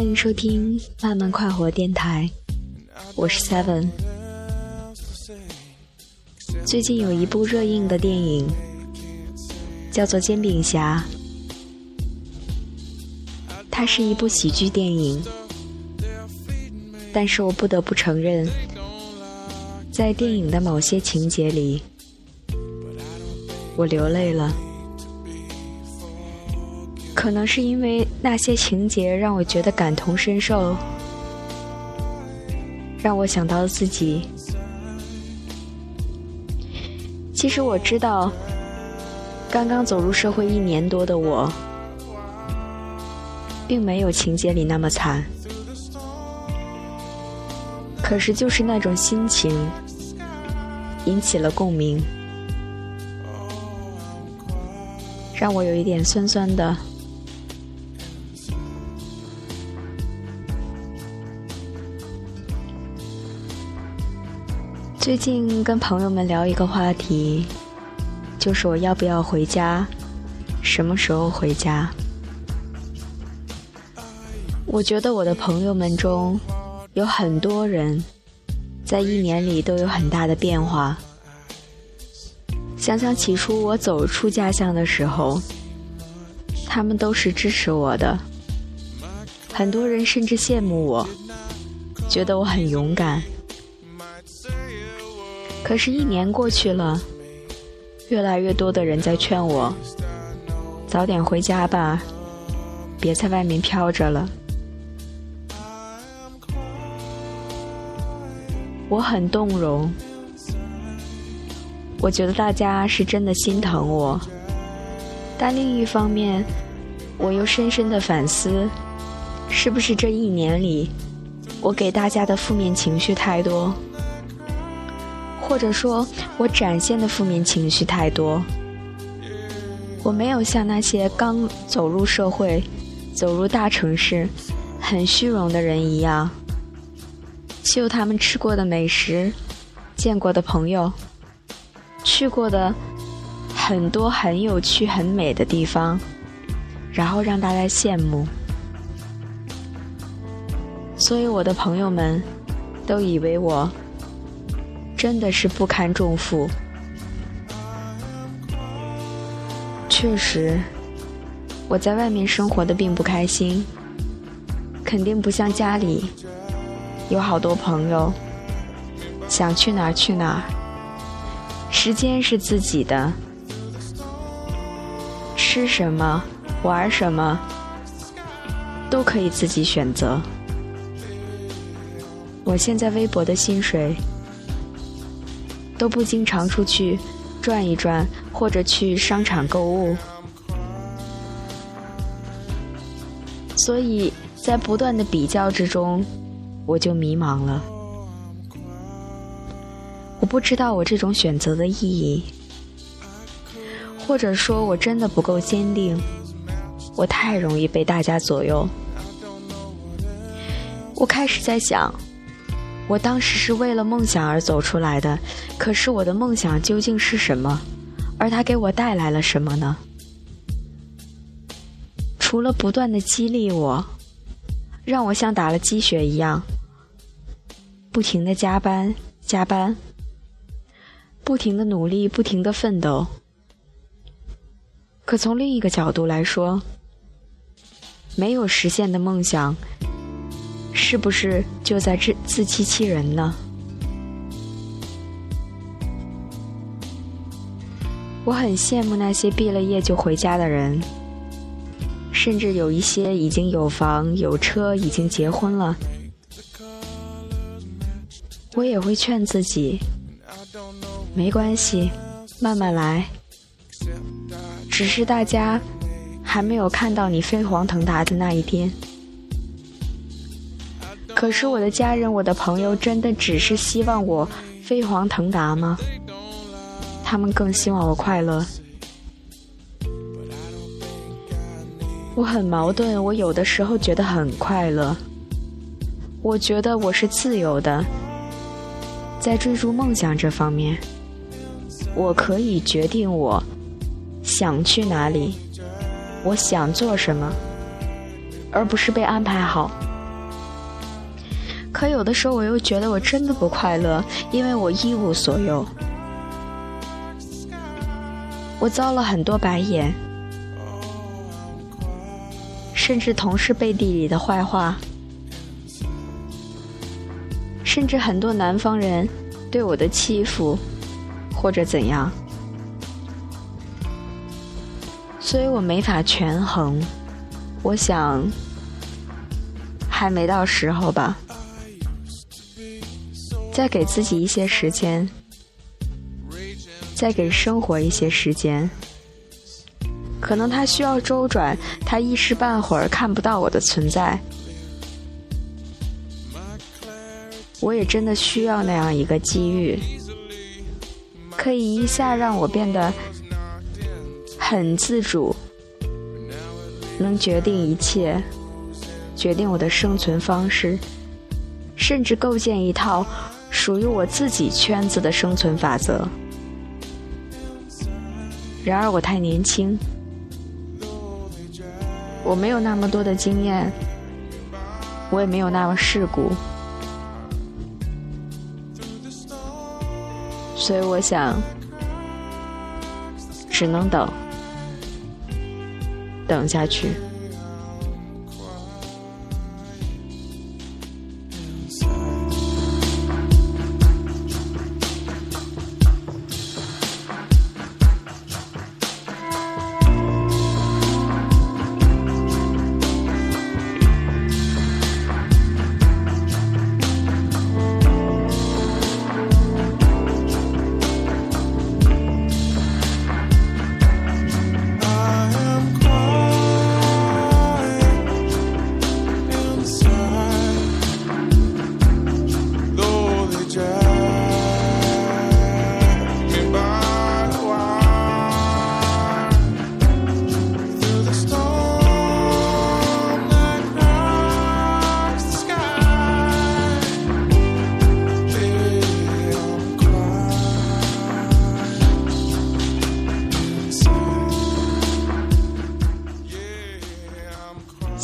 欢迎收听慢慢快活电台，我是 Seven。最近有一部热映的电影，叫做《煎饼侠》，它是一部喜剧电影，但是我不得不承认，在电影的某些情节里，我流泪了。可能是因为那些情节让我觉得感同身受，让我想到了自己。其实我知道，刚刚走入社会一年多的我，并没有情节里那么惨。可是就是那种心情，引起了共鸣，让我有一点酸酸的。最近跟朋友们聊一个话题，就是我要不要回家，什么时候回家？我觉得我的朋友们中有很多人，在一年里都有很大的变化。想想起初我走出家乡的时候，他们都是支持我的，很多人甚至羡慕我，觉得我很勇敢。可是，一年过去了，越来越多的人在劝我早点回家吧，别在外面飘着了。我很动容，我觉得大家是真的心疼我，但另一方面，我又深深的反思，是不是这一年里，我给大家的负面情绪太多？或者说我展现的负面情绪太多，我没有像那些刚走入社会、走入大城市、很虚荣的人一样，秀他们吃过的美食、见过的朋友、去过的很多很有趣、很美的地方，然后让大家羡慕。所以我的朋友们都以为我。真的是不堪重负。确实，我在外面生活的并不开心，肯定不像家里有好多朋友，想去哪儿去哪儿，时间是自己的，吃什么玩什么都可以自己选择。我现在微薄的薪水。都不经常出去转一转，或者去商场购物，所以在不断的比较之中，我就迷茫了。我不知道我这种选择的意义，或者说我真的不够坚定，我太容易被大家左右。我开始在想。我当时是为了梦想而走出来的，可是我的梦想究竟是什么？而它给我带来了什么呢？除了不断的激励我，让我像打了鸡血一样，不停的加班加班，不停的努力，不停的奋斗。可从另一个角度来说，没有实现的梦想。是不是就在自自欺欺人呢？我很羡慕那些毕了业就回家的人，甚至有一些已经有房有车，已经结婚了。我也会劝自己，没关系，慢慢来。只是大家还没有看到你飞黄腾达的那一天。可是我的家人、我的朋友真的只是希望我飞黄腾达吗？他们更希望我快乐。我很矛盾，我有的时候觉得很快乐，我觉得我是自由的，在追逐梦想这方面，我可以决定我想去哪里，我想做什么。而不是被安排好。可有的时候，我又觉得我真的不快乐，因为我一无所有。我遭了很多白眼，甚至同事背地里的坏话，甚至很多南方人对我的欺负，或者怎样。所以我没法权衡。我想，还没到时候吧。再给自己一些时间，再给生活一些时间。可能他需要周转，他一时半会儿看不到我的存在。我也真的需要那样一个机遇，可以一下让我变得很自主，能决定一切，决定我的生存方式，甚至构建一套。属于我自己圈子的生存法则。然而我太年轻，我没有那么多的经验，我也没有那么世故，所以我想，只能等，等下去。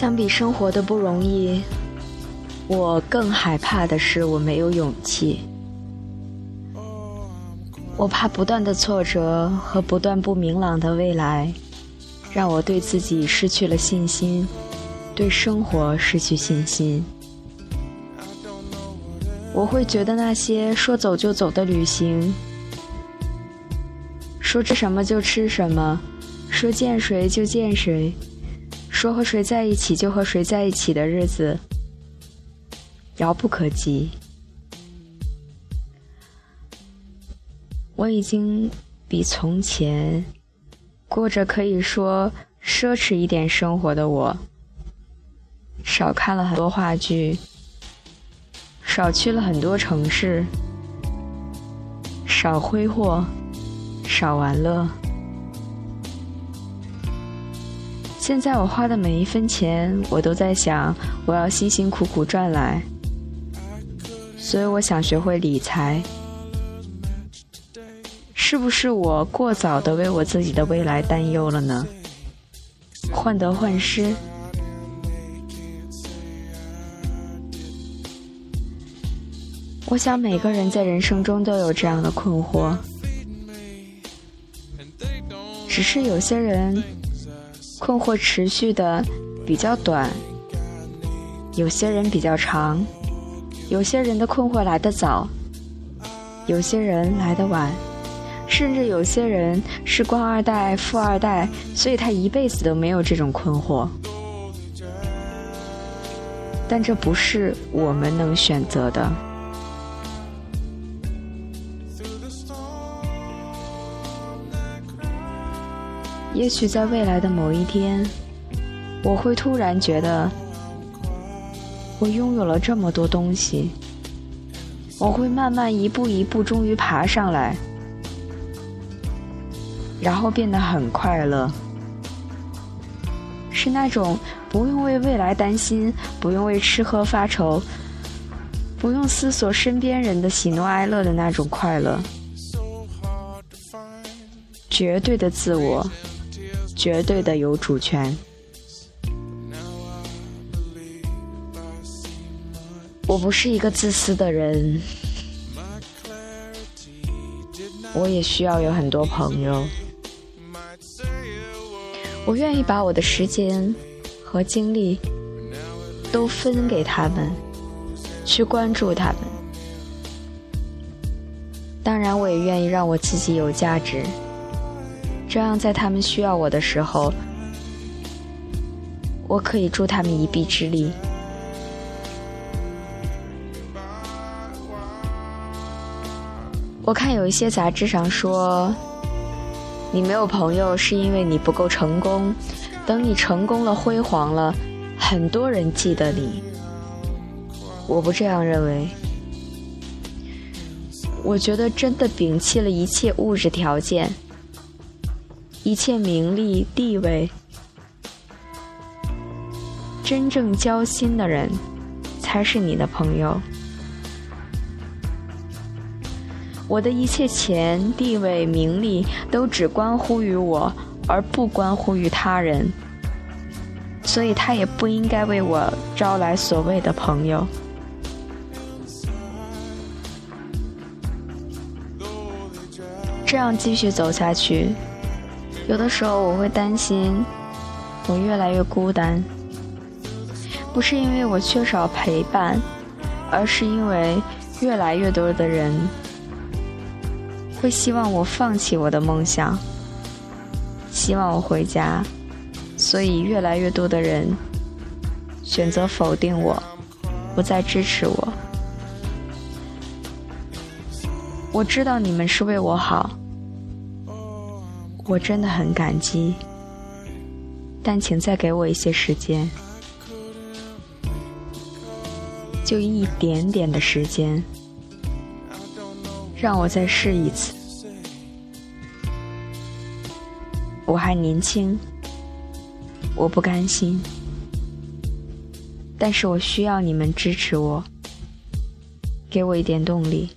相比生活的不容易，我更害怕的是我没有勇气。我怕不断的挫折和不断不明朗的未来，让我对自己失去了信心，对生活失去信心。我会觉得那些说走就走的旅行，说吃什么就吃什么，说见谁就见谁。说和谁在一起就和谁在一起的日子，遥不可及。我已经比从前过着可以说奢侈一点生活的我，少看了很多话剧，少去了很多城市，少挥霍，少玩乐。现在我花的每一分钱，我都在想，我要辛辛苦苦赚来。所以我想学会理财。是不是我过早的为我自己的未来担忧了呢？患得患失。我想每个人在人生中都有这样的困惑，只是有些人。困惑持续的比较短，有些人比较长，有些人的困惑来得早，有些人来得晚，甚至有些人是官二代、富二代，所以他一辈子都没有这种困惑。但这不是我们能选择的。也许在未来的某一天，我会突然觉得，我拥有了这么多东西，我会慢慢一步一步，终于爬上来，然后变得很快乐，是那种不用为未来担心，不用为吃喝发愁，不用思索身边人的喜怒哀乐的那种快乐，绝对的自我。绝对的有主权。我不是一个自私的人，我也需要有很多朋友。我愿意把我的时间和精力都分给他们，去关注他们。当然，我也愿意让我自己有价值，这样在他们需要我的时候，我可以助他们一臂之力。我看有一些杂志上说。你没有朋友，是因为你不够成功。等你成功了、辉煌了，很多人记得你。我不这样认为。我觉得真的摒弃了一切物质条件，一切名利地位，真正交心的人，才是你的朋友。我的一切钱、地位、名利都只关乎于我，而不关乎于他人，所以他也不应该为我招来所谓的朋友。这样继续走下去，有的时候我会担心，我越来越孤单，不是因为我缺少陪伴，而是因为越来越多的人。会希望我放弃我的梦想，希望我回家，所以越来越多的人选择否定我，不再支持我。我知道你们是为我好，我真的很感激，但请再给我一些时间，就一点点的时间。让我再试一次。我还年轻，我不甘心，但是我需要你们支持我，给我一点动力。